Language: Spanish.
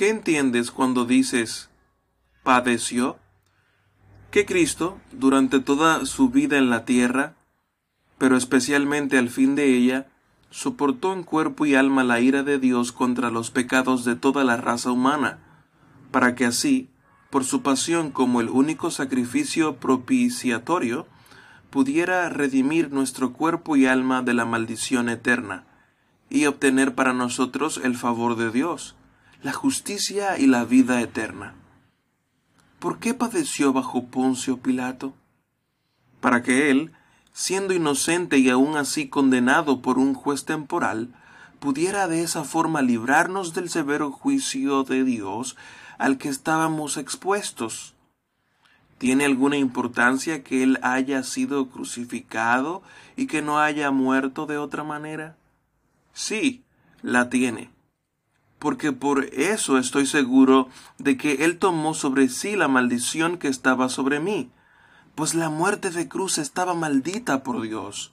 ¿Qué entiendes cuando dices padeció? Que Cristo, durante toda su vida en la tierra, pero especialmente al fin de ella, soportó en cuerpo y alma la ira de Dios contra los pecados de toda la raza humana, para que así, por su pasión como el único sacrificio propiciatorio, pudiera redimir nuestro cuerpo y alma de la maldición eterna, y obtener para nosotros el favor de Dios, la justicia y la vida eterna. ¿Por qué padeció bajo Poncio Pilato? Para que él, siendo inocente y aun así condenado por un juez temporal, pudiera de esa forma librarnos del severo juicio de Dios al que estábamos expuestos. ¿Tiene alguna importancia que Él haya sido crucificado y que no haya muerto de otra manera? Sí, la tiene. Porque por eso estoy seguro de que Él tomó sobre sí la maldición que estaba sobre mí, pues la muerte de cruz estaba maldita por Dios.